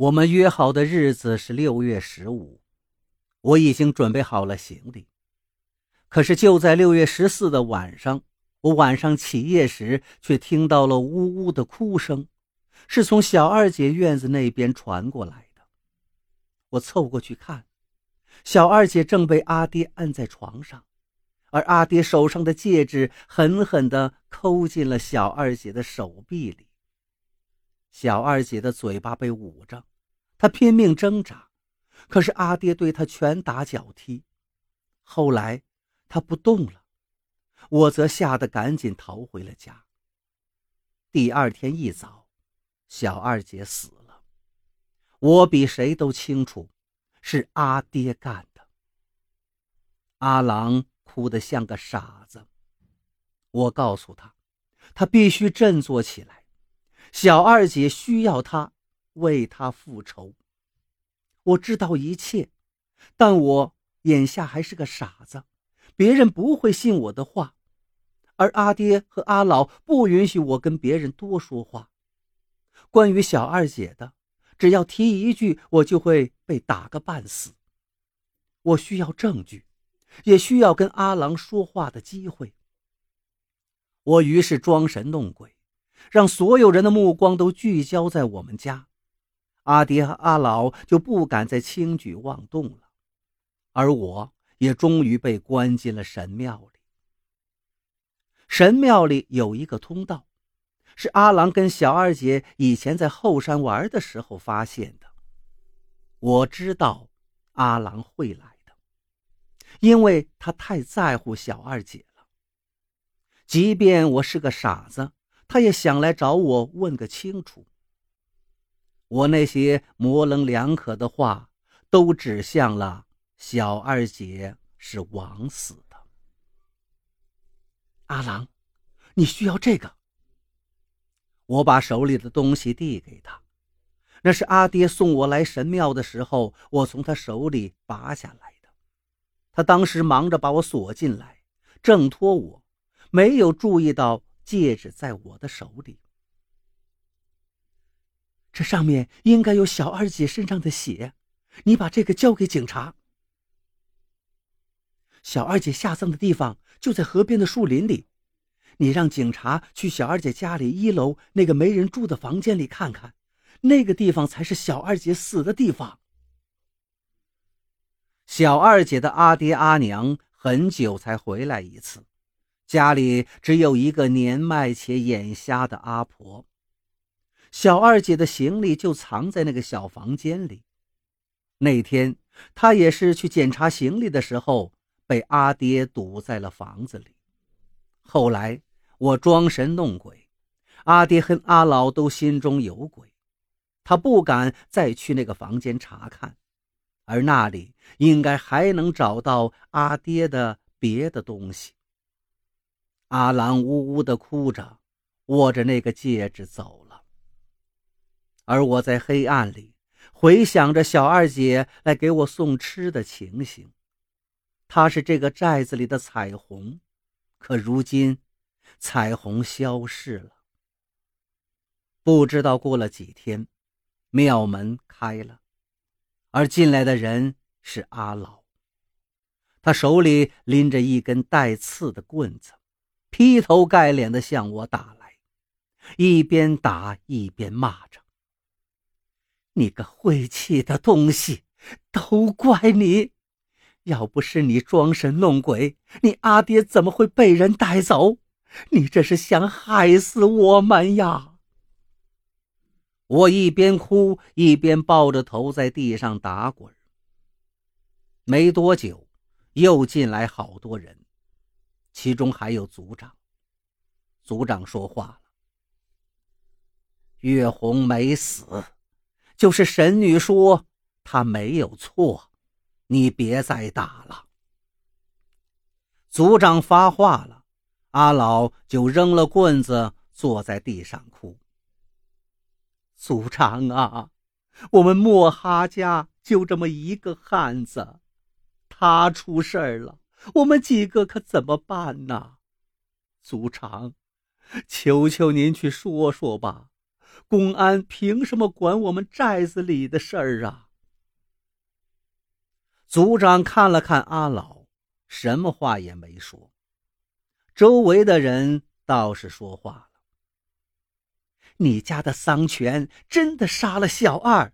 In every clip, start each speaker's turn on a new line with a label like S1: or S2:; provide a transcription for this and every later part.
S1: 我们约好的日子是六月十五，我已经准备好了行李。可是就在六月十四的晚上，我晚上起夜时，却听到了呜呜的哭声，是从小二姐院子那边传过来的。我凑过去看，小二姐正被阿爹按在床上，而阿爹手上的戒指狠狠地抠进了小二姐的手臂里。小二姐的嘴巴被捂着，他拼命挣扎，可是阿爹对他拳打脚踢。后来，他不动了，我则吓得赶紧逃回了家。第二天一早，小二姐死了，我比谁都清楚，是阿爹干的。阿郎哭得像个傻子，我告诉他，他必须振作起来。小二姐需要他为他复仇。我知道一切，但我眼下还是个傻子，别人不会信我的话，而阿爹和阿老不允许我跟别人多说话。关于小二姐的，只要提一句，我就会被打个半死。我需要证据，也需要跟阿郎说话的机会。我于是装神弄鬼。让所有人的目光都聚焦在我们家，阿爹和阿老就不敢再轻举妄动了，而我也终于被关进了神庙里。神庙里有一个通道，是阿郎跟小二姐以前在后山玩的时候发现的。我知道阿郎会来的，因为他太在乎小二姐了。即便我是个傻子。他也想来找我问个清楚。我那些模棱两可的话，都指向了小二姐是枉死的。阿郎，你需要这个。我把手里的东西递给他，那是阿爹送我来神庙的时候，我从他手里拔下来的。他当时忙着把我锁进来，挣脱我，没有注意到。戒指在我的手里，这上面应该有小二姐身上的血。你把这个交给警察。小二姐下葬的地方就在河边的树林里，你让警察去小二姐家里一楼那个没人住的房间里看看，那个地方才是小二姐死的地方。小二姐的阿爹阿娘很久才回来一次。家里只有一个年迈且眼瞎的阿婆，小二姐的行李就藏在那个小房间里。那天她也是去检查行李的时候，被阿爹堵在了房子里。后来我装神弄鬼，阿爹和阿老都心中有鬼，他不敢再去那个房间查看，而那里应该还能找到阿爹的别的东西。阿郎呜呜的哭着，握着那个戒指走了。而我在黑暗里回想着小二姐来给我送吃的情形，她是这个寨子里的彩虹，可如今彩虹消逝了。不知道过了几天，庙门开了，而进来的人是阿老，他手里拎着一根带刺的棍子。劈头盖脸的向我打来，一边打一边骂着：“你个晦气的东西，都怪你！要不是你装神弄鬼，你阿爹怎么会被人带走？你这是想害死我们呀！”我一边哭一边抱着头在地上打滚。没多久，又进来好多人。其中还有族长。族长说话了：“月红没死，就是神女说她没有错，你别再打了。”族长发话了，阿老就扔了棍子，坐在地上哭。族长啊，我们莫哈家就这么一个汉子，他出事儿了。我们几个可怎么办呢？族长，求求您去说说吧，公安凭什么管我们寨子里的事儿啊？族长看了看阿老，什么话也没说。周围的人倒是说话了：“你家的桑泉真的杀了小二，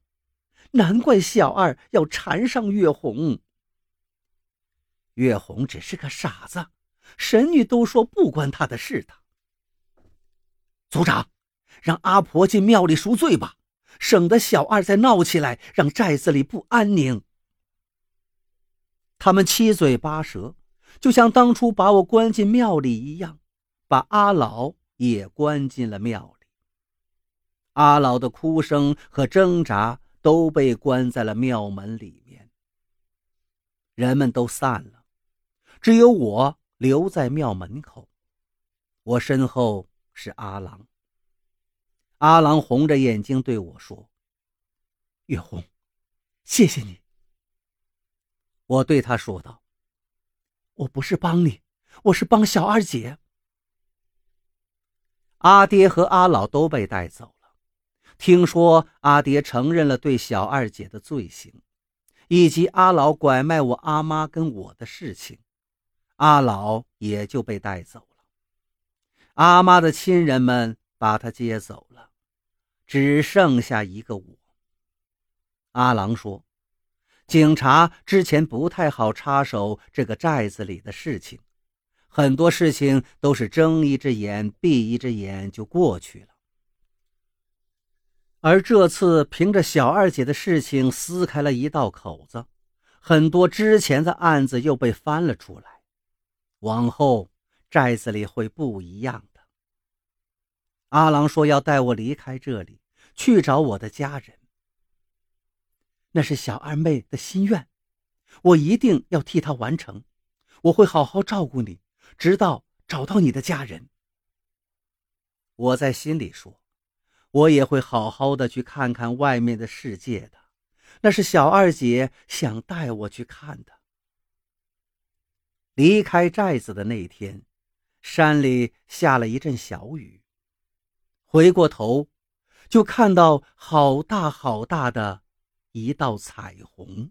S1: 难怪小二要缠上月红。月红只是个傻子，神女都说不关他的事的。”族长，让阿婆进庙里赎罪吧，省得小二再闹起来，让寨子里不安宁。他们七嘴八舌，就像当初把我关进庙里一样，把阿老也关进了庙里。阿老的哭声和挣扎都被关在了庙门里面。人们都散了，只有我留在庙门口。我身后是阿郎。阿郎红着眼睛对我说：“月红，谢谢你。”我对他说道：“我不是帮你，我是帮小二姐。”阿爹和阿老都被带走了。听说阿爹承认了对小二姐的罪行，以及阿老拐卖我阿妈跟我的事情，阿老也就被带走了。阿妈的亲人们把他接走，只剩下一个我。阿郎说。警察之前不太好插手这个寨子里的事情，很多事情都是睁一只眼闭一只眼就过去了。而这次凭着小二姐的事情撕开了一道口子，很多之前的案子又被翻了出来，往后寨子里会不一样。阿郎说要带我离开这里，去找我的家人。那是小二妹的心愿，我一定要替她完成。我会好好照顾你，直到找到你的家人。我在心里说，我也会好好的去看看外面的世界的。那是小二姐想带我去看的。离开寨子的那天，山里下了一阵小雨。回过头，就看到好大好大的。一道彩虹。